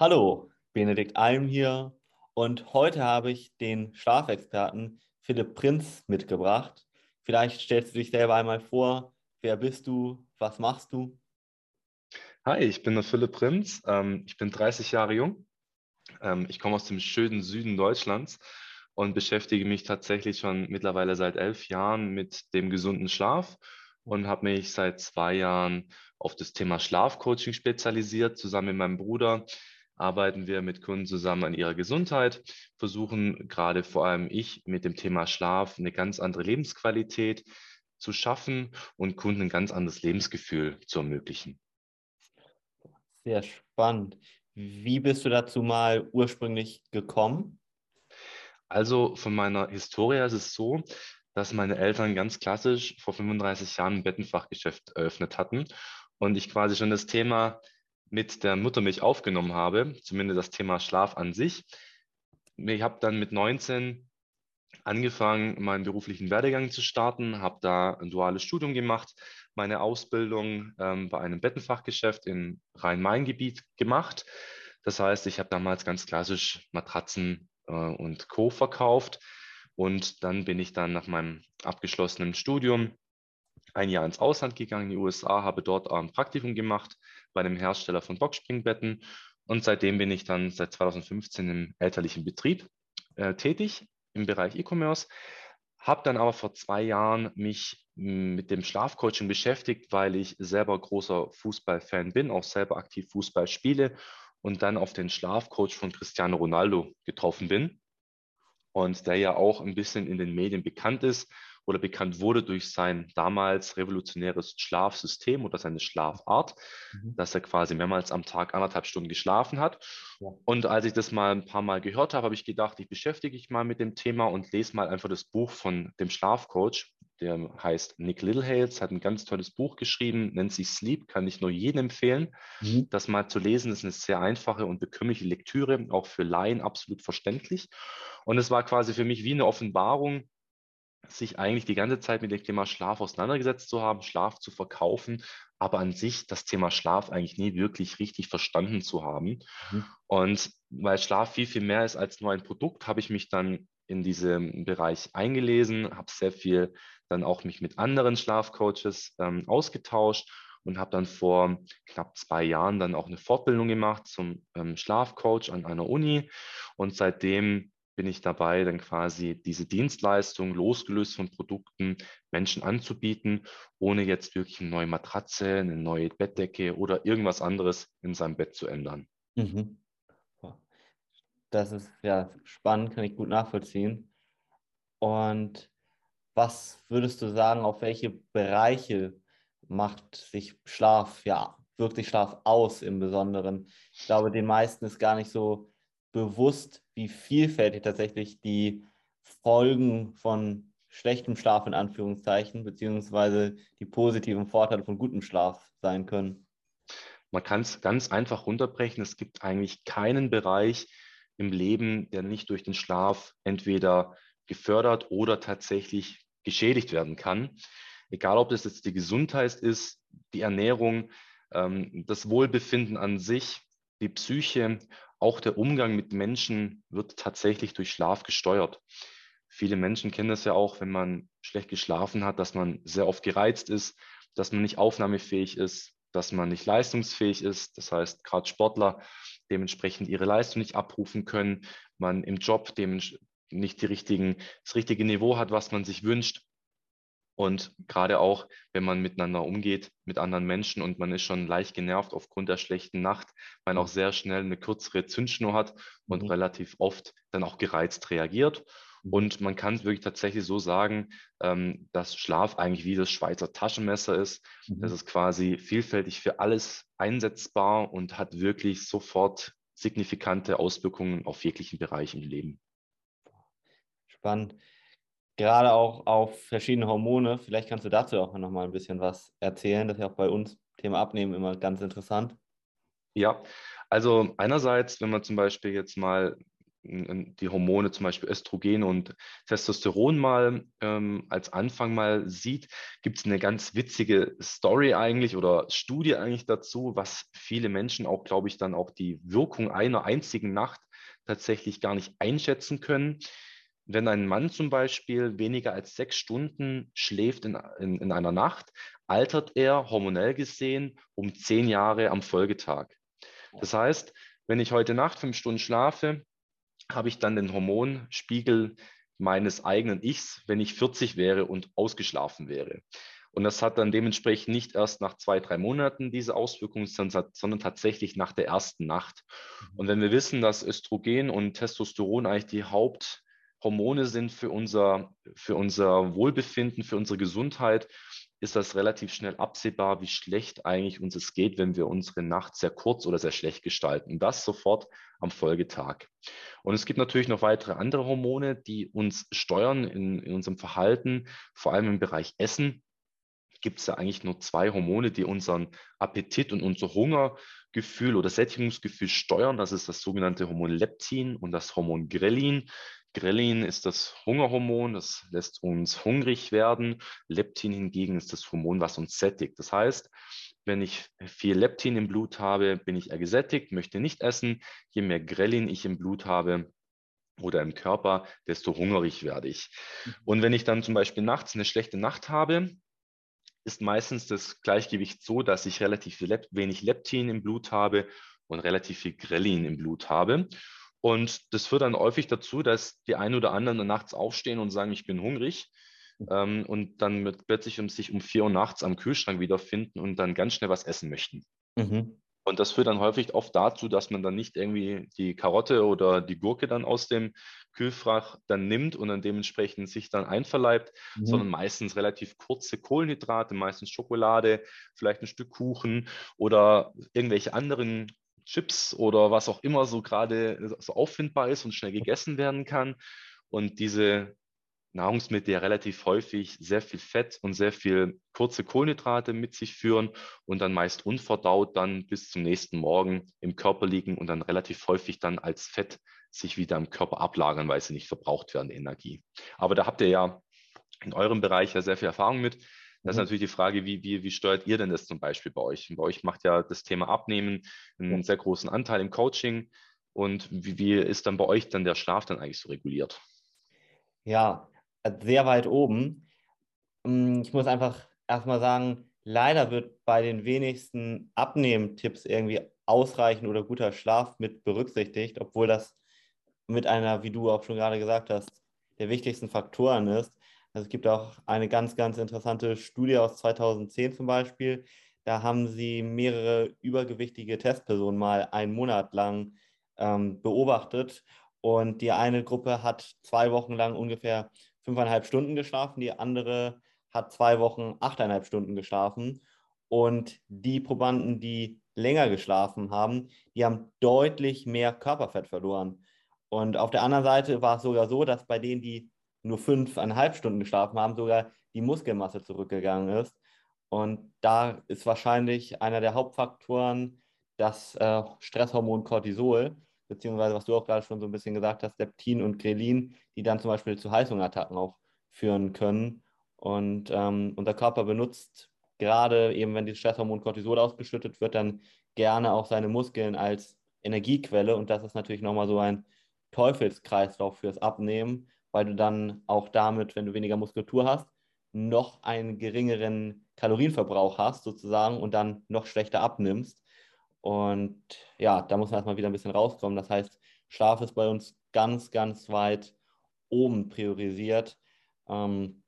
Hallo, Benedikt Alm hier und heute habe ich den Schlafexperten Philipp Prinz mitgebracht. Vielleicht stellst du dich selber einmal vor. Wer bist du? Was machst du? Hi, ich bin der Philipp Prinz. Ähm, ich bin 30 Jahre jung. Ähm, ich komme aus dem schönen Süden Deutschlands und beschäftige mich tatsächlich schon mittlerweile seit elf Jahren mit dem gesunden Schlaf und habe mich seit zwei Jahren auf das Thema Schlafcoaching spezialisiert. Zusammen mit meinem Bruder arbeiten wir mit Kunden zusammen an ihrer Gesundheit, versuchen gerade vor allem ich mit dem Thema Schlaf eine ganz andere Lebensqualität zu schaffen und Kunden ein ganz anderes Lebensgefühl zu ermöglichen. Sehr spannend. Wie bist du dazu mal ursprünglich gekommen? Also von meiner Historie ist es so, dass meine Eltern ganz klassisch vor 35 Jahren ein Bettenfachgeschäft eröffnet hatten und ich quasi schon das Thema mit der Muttermilch aufgenommen habe, zumindest das Thema Schlaf an sich. Ich habe dann mit 19 angefangen, meinen beruflichen Werdegang zu starten, habe da ein duales Studium gemacht, meine Ausbildung ähm, bei einem Bettenfachgeschäft im Rhein-Main-Gebiet gemacht. Das heißt, ich habe damals ganz klassisch Matratzen äh, und Co. verkauft. Und dann bin ich dann nach meinem abgeschlossenen Studium ein Jahr ins Ausland gegangen, in die USA, habe dort ein Praktikum gemacht bei einem Hersteller von Boxspringbetten. Und seitdem bin ich dann seit 2015 im elterlichen Betrieb äh, tätig im Bereich E-Commerce. Habe dann aber vor zwei Jahren mich mit dem Schlafcoaching beschäftigt, weil ich selber großer Fußballfan bin, auch selber aktiv Fußball spiele und dann auf den Schlafcoach von Cristiano Ronaldo getroffen bin und der ja auch ein bisschen in den Medien bekannt ist oder bekannt wurde durch sein damals revolutionäres Schlafsystem oder seine Schlafart, mhm. dass er quasi mehrmals am Tag anderthalb Stunden geschlafen hat. Ja. Und als ich das mal ein paar Mal gehört habe, habe ich gedacht, ich beschäftige mich mal mit dem Thema und lese mal einfach das Buch von dem Schlafcoach, der heißt Nick Littlehales, hat ein ganz tolles Buch geschrieben, nennt sich Sleep, kann ich nur jedem empfehlen. Mhm. Das mal zu lesen, ist eine sehr einfache und bekömmliche Lektüre, auch für Laien absolut verständlich. Und es war quasi für mich wie eine Offenbarung, sich eigentlich die ganze Zeit mit dem Thema Schlaf auseinandergesetzt zu haben, Schlaf zu verkaufen, aber an sich das Thema Schlaf eigentlich nie wirklich richtig verstanden zu haben. Mhm. Und weil Schlaf viel, viel mehr ist als nur ein Produkt, habe ich mich dann in diesem Bereich eingelesen, habe sehr viel dann auch mich mit anderen Schlafcoaches ähm, ausgetauscht und habe dann vor knapp zwei Jahren dann auch eine Fortbildung gemacht zum ähm, Schlafcoach an einer Uni und seitdem bin ich dabei, dann quasi diese Dienstleistung losgelöst von Produkten Menschen anzubieten, ohne jetzt wirklich eine neue Matratze, eine neue Bettdecke oder irgendwas anderes in seinem Bett zu ändern. Mhm. Das ist ja spannend, kann ich gut nachvollziehen. Und was würdest du sagen, auf welche Bereiche macht sich Schlaf, ja, wirklich Schlaf aus im Besonderen? Ich glaube, den meisten ist gar nicht so bewusst, wie vielfältig tatsächlich die Folgen von schlechtem Schlaf in Anführungszeichen, beziehungsweise die positiven Vorteile von gutem Schlaf sein können. Man kann es ganz einfach runterbrechen. Es gibt eigentlich keinen Bereich im Leben, der nicht durch den Schlaf entweder gefördert oder tatsächlich geschädigt werden kann. Egal, ob das jetzt die Gesundheit ist, die Ernährung, ähm, das Wohlbefinden an sich, die Psyche auch der Umgang mit Menschen wird tatsächlich durch Schlaf gesteuert. Viele Menschen kennen das ja auch, wenn man schlecht geschlafen hat, dass man sehr oft gereizt ist, dass man nicht aufnahmefähig ist, dass man nicht leistungsfähig ist. Das heißt, gerade Sportler dementsprechend ihre Leistung nicht abrufen können, man im Job dem nicht die richtigen, das richtige Niveau hat, was man sich wünscht. Und gerade auch, wenn man miteinander umgeht, mit anderen Menschen und man ist schon leicht genervt aufgrund der schlechten Nacht, man auch sehr schnell eine kürzere Zündschnur hat und mhm. relativ oft dann auch gereizt reagiert. Mhm. Und man kann es wirklich tatsächlich so sagen, ähm, dass Schlaf eigentlich wie das Schweizer Taschenmesser ist. Mhm. Das ist quasi vielfältig für alles einsetzbar und hat wirklich sofort signifikante Auswirkungen auf jeglichen Bereich im Leben. Spannend gerade auch auf verschiedene Hormone. Vielleicht kannst du dazu auch noch mal ein bisschen was erzählen. Das ist ja auch bei uns Thema Abnehmen immer ganz interessant. Ja, also einerseits, wenn man zum Beispiel jetzt mal die Hormone, zum Beispiel Östrogen und Testosteron mal ähm, als Anfang mal sieht, gibt es eine ganz witzige Story eigentlich oder Studie eigentlich dazu, was viele Menschen auch, glaube ich, dann auch die Wirkung einer einzigen Nacht tatsächlich gar nicht einschätzen können. Wenn ein Mann zum Beispiel weniger als sechs Stunden schläft in, in, in einer Nacht, altert er hormonell gesehen um zehn Jahre am Folgetag. Das heißt, wenn ich heute Nacht fünf Stunden schlafe, habe ich dann den Hormonspiegel meines eigenen Ichs, wenn ich 40 wäre und ausgeschlafen wäre. Und das hat dann dementsprechend nicht erst nach zwei, drei Monaten diese Auswirkungen, sondern tatsächlich nach der ersten Nacht. Mhm. Und wenn wir wissen, dass Östrogen und Testosteron eigentlich die Haupthormone sind für unser, für unser Wohlbefinden, für unsere Gesundheit, ist das relativ schnell absehbar, wie schlecht eigentlich uns es geht, wenn wir unsere Nacht sehr kurz oder sehr schlecht gestalten. Das sofort am Folgetag. Und es gibt natürlich noch weitere andere Hormone, die uns steuern in, in unserem Verhalten, vor allem im Bereich Essen gibt es ja eigentlich nur zwei Hormone, die unseren Appetit und unser Hungergefühl oder Sättigungsgefühl steuern. Das ist das sogenannte Hormon Leptin und das Hormon Grelin. Grelin ist das Hungerhormon, das lässt uns hungrig werden. Leptin hingegen ist das Hormon, was uns sättigt. Das heißt, wenn ich viel Leptin im Blut habe, bin ich eher gesättigt, möchte nicht essen. Je mehr Grelin ich im Blut habe, oder im Körper, desto hungrig werde ich. Mhm. Und wenn ich dann zum Beispiel nachts eine schlechte Nacht habe, ist meistens das Gleichgewicht so, dass ich relativ wenig Leptin im Blut habe und relativ viel Grelin im Blut habe. Und das führt dann häufig dazu, dass die einen oder anderen nachts aufstehen und sagen, ich bin hungrig. Ähm, und dann mit, plötzlich um sich um vier Uhr nachts am Kühlschrank wiederfinden und dann ganz schnell was essen möchten. Mhm. Und das führt dann häufig oft dazu, dass man dann nicht irgendwie die Karotte oder die Gurke dann aus dem Kühlfach dann nimmt und dann dementsprechend sich dann einverleibt, mhm. sondern meistens relativ kurze Kohlenhydrate, meistens Schokolade, vielleicht ein Stück Kuchen oder irgendwelche anderen Chips oder was auch immer so gerade so auffindbar ist und schnell gegessen werden kann. Und diese Nahrungsmittel ja relativ häufig sehr viel Fett und sehr viel kurze Kohlenhydrate mit sich führen und dann meist unverdaut dann bis zum nächsten Morgen im Körper liegen und dann relativ häufig dann als Fett sich wieder im Körper ablagern, weil sie nicht verbraucht werden, Energie. Aber da habt ihr ja in eurem Bereich ja sehr viel Erfahrung mit. Das ist mhm. natürlich die Frage, wie, wie, wie steuert ihr denn das zum Beispiel bei euch? Bei euch macht ja das Thema Abnehmen einen ja. sehr großen Anteil im Coaching. Und wie, wie ist dann bei euch dann der Schlaf dann eigentlich so reguliert? Ja, sehr weit oben. Mm, ich muss einfach erstmal sagen, leider wird bei den wenigsten Abnehmtipps irgendwie ausreichend oder guter Schlaf mit berücksichtigt, obwohl das mit einer, wie du auch schon gerade gesagt hast, der wichtigsten Faktoren ist. Also es gibt auch eine ganz, ganz interessante Studie aus 2010 zum Beispiel. Da haben sie mehrere übergewichtige Testpersonen mal einen Monat lang ähm, beobachtet. Und die eine Gruppe hat zwei Wochen lang ungefähr fünfeinhalb Stunden geschlafen, die andere hat zwei Wochen achteinhalb Stunden geschlafen. Und die Probanden, die länger geschlafen haben, die haben deutlich mehr Körperfett verloren. Und auf der anderen Seite war es sogar so, dass bei denen, die nur fünfeinhalb Stunden geschlafen haben, sogar die Muskelmasse zurückgegangen ist. Und da ist wahrscheinlich einer der Hauptfaktoren das äh, Stresshormon Cortisol, beziehungsweise was du auch gerade schon so ein bisschen gesagt hast, Leptin und Grelin, die dann zum Beispiel zu Heißhungerattacken auch führen können. Und ähm, unser Körper benutzt gerade eben, wenn dieses Stresshormon Cortisol ausgeschüttet wird, dann gerne auch seine Muskeln als Energiequelle. Und das ist natürlich nochmal so ein Teufelskreislauf fürs Abnehmen, weil du dann auch damit, wenn du weniger Muskulatur hast, noch einen geringeren Kalorienverbrauch hast sozusagen und dann noch schlechter abnimmst. Und ja, da muss man erstmal wieder ein bisschen rauskommen. Das heißt, Schlaf ist bei uns ganz, ganz weit oben priorisiert. Ähm,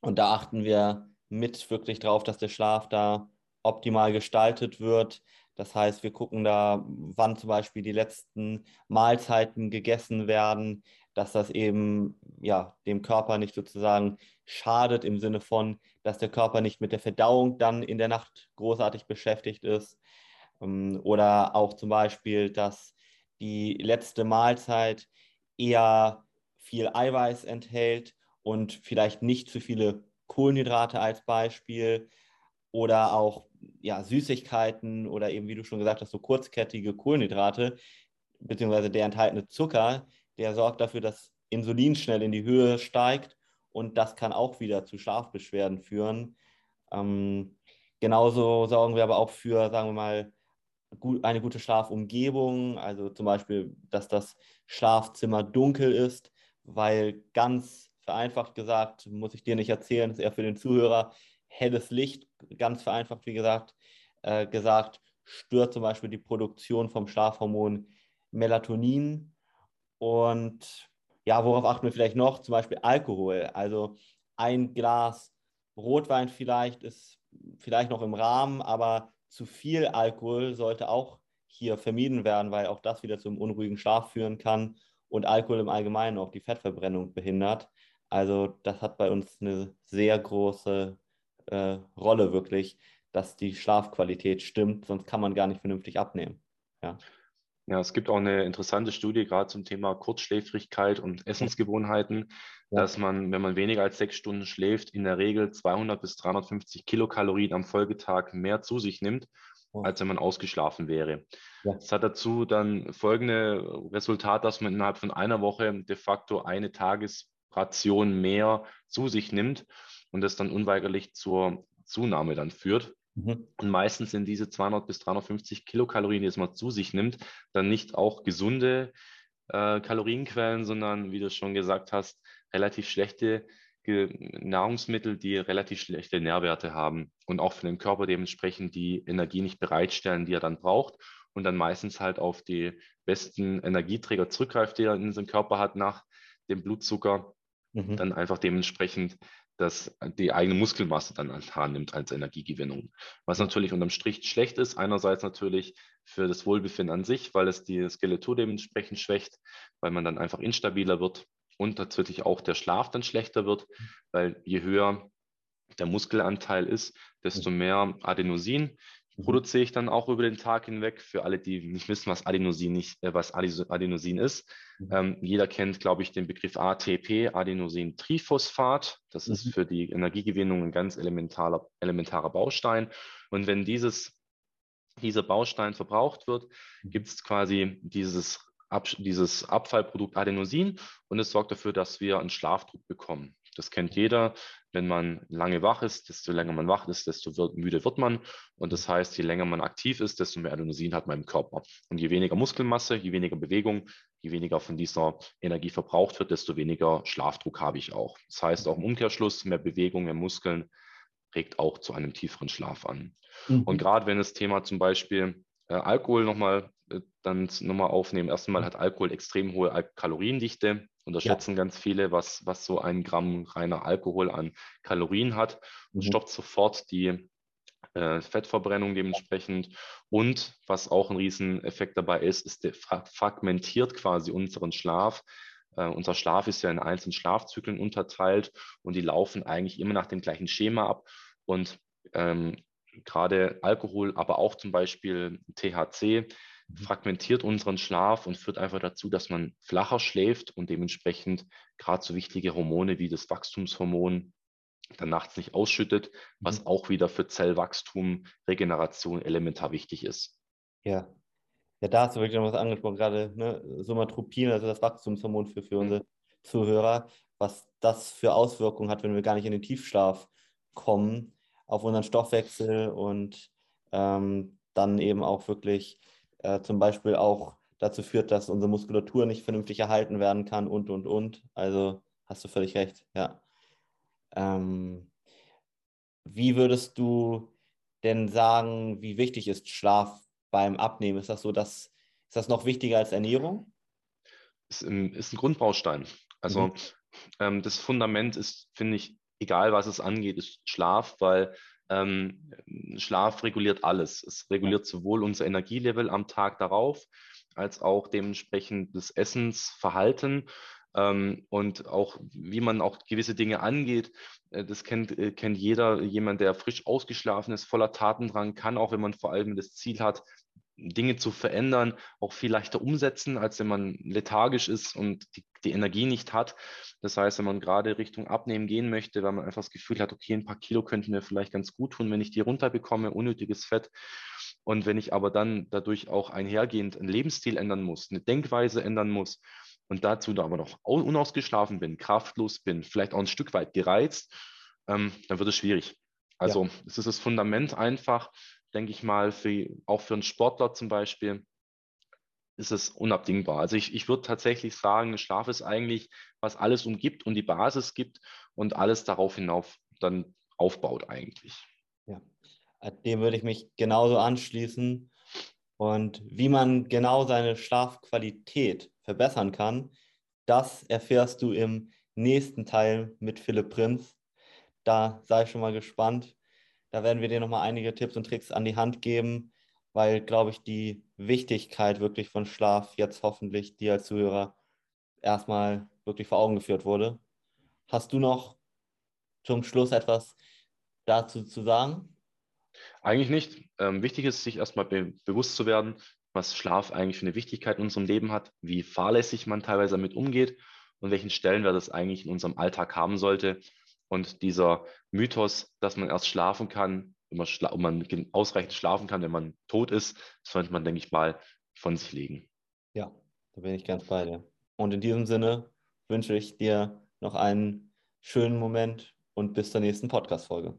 und da achten wir mit wirklich drauf, dass der Schlaf da optimal gestaltet wird. Das heißt, wir gucken da, wann zum Beispiel die letzten Mahlzeiten gegessen werden, dass das eben ja, dem Körper nicht sozusagen schadet im Sinne von, dass der Körper nicht mit der Verdauung dann in der Nacht großartig beschäftigt ist. Ähm, oder auch zum Beispiel, dass die letzte Mahlzeit eher viel Eiweiß enthält und vielleicht nicht zu viele Kohlenhydrate als Beispiel oder auch ja, Süßigkeiten oder eben, wie du schon gesagt hast, so kurzkettige Kohlenhydrate, beziehungsweise der enthaltene Zucker, der sorgt dafür, dass Insulin schnell in die Höhe steigt und das kann auch wieder zu Schlafbeschwerden führen. Ähm, genauso sorgen wir aber auch für, sagen wir mal, gut, eine gute Schlafumgebung, also zum Beispiel, dass das Schlafzimmer dunkel ist, weil ganz vereinfacht gesagt, muss ich dir nicht erzählen, ist eher für den Zuhörer, helles Licht, ganz vereinfacht, wie gesagt, äh, gesagt, stört zum Beispiel die Produktion vom Schlafhormon Melatonin. Und ja, worauf achten wir vielleicht noch? Zum Beispiel Alkohol. Also ein Glas Rotwein vielleicht ist vielleicht noch im Rahmen, aber zu viel Alkohol sollte auch hier vermieden werden, weil auch das wieder zum unruhigen Schlaf führen kann und Alkohol im Allgemeinen auch die Fettverbrennung behindert. Also das hat bei uns eine sehr große äh, Rolle wirklich, dass die Schlafqualität stimmt, sonst kann man gar nicht vernünftig abnehmen. Ja. Ja, es gibt auch eine interessante Studie gerade zum Thema Kurzschläfrigkeit und Essensgewohnheiten, ja. dass man, wenn man weniger als sechs Stunden schläft, in der Regel 200 bis 350 Kilokalorien am Folgetag mehr zu sich nimmt, ja. als wenn man ausgeschlafen wäre. Ja. Das hat dazu dann folgende Resultat, dass man innerhalb von einer Woche de facto eine Tagesration mehr zu sich nimmt und das dann unweigerlich zur Zunahme dann führt. Mhm. Und meistens sind diese 200 bis 350 Kilokalorien, die es mal zu sich nimmt, dann nicht auch gesunde äh, Kalorienquellen, sondern, wie du schon gesagt hast, relativ schlechte Nahrungsmittel, die relativ schlechte Nährwerte haben und auch für den Körper dementsprechend die Energie nicht bereitstellen, die er dann braucht und dann meistens halt auf die besten Energieträger zurückgreift, die er in seinem Körper hat nach dem Blutzucker, mhm. dann einfach dementsprechend dass die eigene Muskelmasse dann nimmt als Energiegewinnung. Was natürlich unterm Strich schlecht ist, einerseits natürlich für das Wohlbefinden an sich, weil es die Skeletur dementsprechend schwächt, weil man dann einfach instabiler wird und natürlich auch der Schlaf dann schlechter wird, weil je höher der Muskelanteil ist, desto mehr Adenosin Mhm. Produziere ich dann auch über den Tag hinweg. Für alle, die nicht wissen, was Adenosin, nicht, äh, was Adenosin ist. Mhm. Ähm, jeder kennt, glaube ich, den Begriff ATP, Adenosintriphosphat. Das mhm. ist für die Energiegewinnung ein ganz elementarer, elementarer Baustein. Und wenn dieses, dieser Baustein verbraucht wird, mhm. gibt es quasi dieses, Ab, dieses Abfallprodukt Adenosin und es sorgt dafür, dass wir einen Schlafdruck bekommen. Das kennt jeder. Wenn man lange wach ist, desto länger man wach ist, desto wird, müde wird man. Und das heißt, je länger man aktiv ist, desto mehr Adenosin hat man im Körper. Und je weniger Muskelmasse, je weniger Bewegung, je weniger von dieser Energie verbraucht wird, desto weniger Schlafdruck habe ich auch. Das heißt auch im Umkehrschluss, mehr Bewegung, mehr Muskeln regt auch zu einem tieferen Schlaf an. Mhm. Und gerade wenn das Thema zum Beispiel äh, Alkohol nochmal äh, dann nochmal aufnehmen. Erstmal hat Alkohol extrem hohe Kaloriendichte. Unterschätzen ja. ganz viele, was, was so ein Gramm reiner Alkohol an Kalorien hat. Mhm. Stoppt sofort die äh, Fettverbrennung dementsprechend. Und was auch ein Rieseneffekt dabei ist, ist, der fragmentiert quasi unseren Schlaf. Uh, unser Schlaf ist ja in einzelnen Schlafzyklen unterteilt und die laufen eigentlich immer nach dem gleichen Schema ab. Und ähm, gerade Alkohol, aber auch zum Beispiel THC. Fragmentiert unseren Schlaf und führt einfach dazu, dass man flacher schläft und dementsprechend gerade so wichtige Hormone wie das Wachstumshormon dann nachts nicht ausschüttet, was mhm. auch wieder für Zellwachstum, Regeneration elementar wichtig ist. Ja. Ja, da hast du wirklich noch was angesprochen, gerade ne? Somatropin, also das Wachstumshormon für, für unsere Zuhörer, was das für Auswirkungen hat, wenn wir gar nicht in den Tiefschlaf kommen auf unseren Stoffwechsel und ähm, dann eben auch wirklich äh, zum Beispiel auch dazu führt, dass unsere Muskulatur nicht vernünftig erhalten werden kann und, und, und. Also hast du völlig recht, ja. Ähm, wie würdest du denn sagen, wie wichtig ist Schlaf beim Abnehmen? Ist das so, dass, ist das noch wichtiger als Ernährung? Ist, ist ein Grundbaustein. Also mhm. ähm, das Fundament ist, finde ich, egal was es angeht, ist Schlaf, weil ähm, Schlaf reguliert alles. Es reguliert sowohl unser Energielevel am Tag darauf, als auch dementsprechend das Essensverhalten ähm, und auch wie man auch gewisse Dinge angeht. Äh, das kennt, äh, kennt jeder, jemand, der frisch ausgeschlafen ist, voller Tatendrang, kann auch, wenn man vor allem das Ziel hat, Dinge zu verändern, auch viel leichter umsetzen, als wenn man lethargisch ist und die, die, Energie nicht hat. Das heißt, wenn man gerade Richtung Abnehmen gehen möchte, weil man einfach das Gefühl hat, okay, ein paar Kilo könnten mir vielleicht ganz gut tun, wenn ich die runterbekomme, unnötiges Fett, Und wenn ich aber dann dadurch auch einhergehend einen Lebensstil ändern muss, eine Denkweise ändern muss und dazu da aber noch unausgeschlafen bin, kraftlos bin, vielleicht auch ein Stück weit gereizt, ähm, dann wird es schwierig. Also ja. es ist das Fundament einfach, denke ich mal, für, auch für einen Sportler zum Beispiel, ist es unabdingbar. Also ich, ich würde tatsächlich sagen, Schlaf ist eigentlich, was alles umgibt und die Basis gibt und alles darauf hinauf dann aufbaut eigentlich. Ja, dem würde ich mich genauso anschließen. Und wie man genau seine Schlafqualität verbessern kann, das erfährst du im nächsten Teil mit Philipp Prinz. Da sei schon mal gespannt. Da werden wir dir nochmal einige Tipps und Tricks an die Hand geben, weil, glaube ich, die Wichtigkeit wirklich von Schlaf jetzt hoffentlich dir als Zuhörer erstmal wirklich vor Augen geführt wurde. Hast du noch zum Schluss etwas dazu zu sagen? Eigentlich nicht. Ähm, wichtig ist, sich erstmal be bewusst zu werden, was Schlaf eigentlich für eine Wichtigkeit in unserem Leben hat, wie fahrlässig man teilweise damit umgeht und welchen Stellenwert es eigentlich in unserem Alltag haben sollte. Und dieser Mythos, dass man erst schlafen kann, wenn man, man ausreichend schlafen kann, wenn man tot ist, sollte man, denke ich mal, von sich legen. Ja, da bin ich ganz bei dir. Und in diesem Sinne wünsche ich dir noch einen schönen Moment und bis zur nächsten Podcast-Folge.